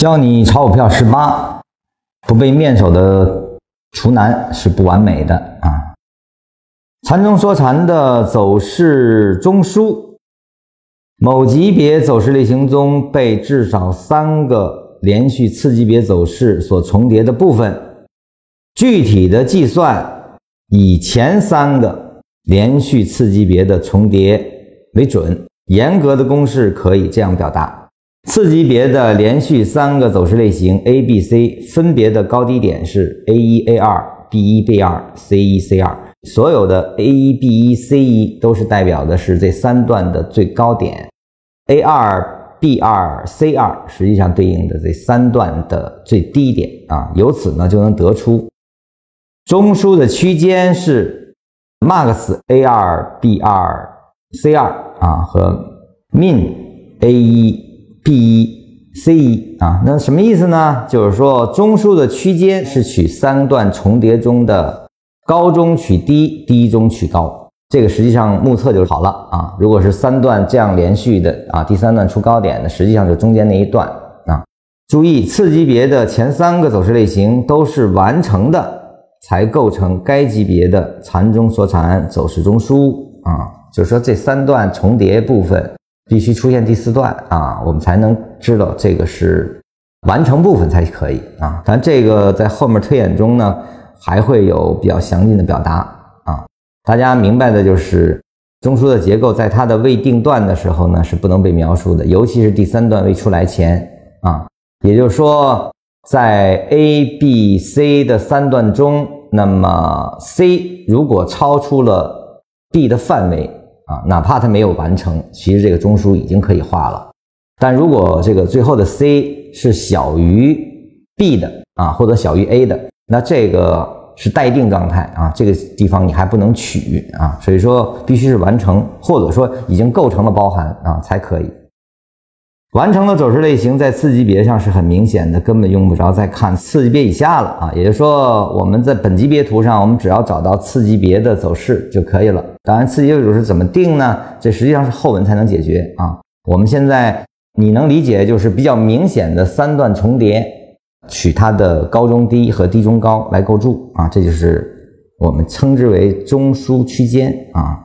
教你炒股票十八，不被面首的厨男是不完美的啊。禅中说禅的走势中枢，某级别走势类型中被至少三个连续次级别走势所重叠的部分，具体的计算以前三个连续次级别的重叠为准。严格的公式可以这样表达：次级别的连续三个走势类型 A、B、C 分别的高低点是 A 一、A 二、B 一、B 二、C 一、C 二。所有的 A 一、B 一、C 一都是代表的是这三段的最高点，A 二、B 二、C 二实际上对应的这三段的最低点啊。由此呢，就能得出中枢的区间是 max A 二、B 二、C 二。啊，和 min a 一 b 一 c 一啊，那什么意思呢？就是说中枢的区间是取三段重叠中的高中取低，低中取高。这个实际上目测就好了啊。如果是三段这样连续的啊，第三段出高点的，实际上就中间那一段啊。注意，次级别的前三个走势类型都是完成的，才构成该级别的缠中说禅走势中枢啊。就是说，这三段重叠部分必须出现第四段啊，我们才能知道这个是完成部分才可以啊。但这个在后面推演中呢，还会有比较详尽的表达啊。大家明白的就是，中枢的结构在它的未定段的时候呢，是不能被描述的，尤其是第三段未出来前啊。也就是说，在 A、B、C 的三段中，那么 C 如果超出了 B 的范围。啊，哪怕它没有完成，其实这个中枢已经可以画了。但如果这个最后的 C 是小于 B 的啊，或者小于 A 的，那这个是待定状态啊，这个地方你还不能取啊，所以说必须是完成，或者说已经构成了包含啊才可以。完成的走势类型在次级别上是很明显的，根本用不着再看次级别以下了啊。也就是说，我们在本级别图上，我们只要找到次级别的走势就可以了。当然，次级别走势怎么定呢？这实际上是后文才能解决啊。我们现在你能理解，就是比较明显的三段重叠，取它的高中低和低中高来构筑啊，这就是我们称之为中枢区间啊。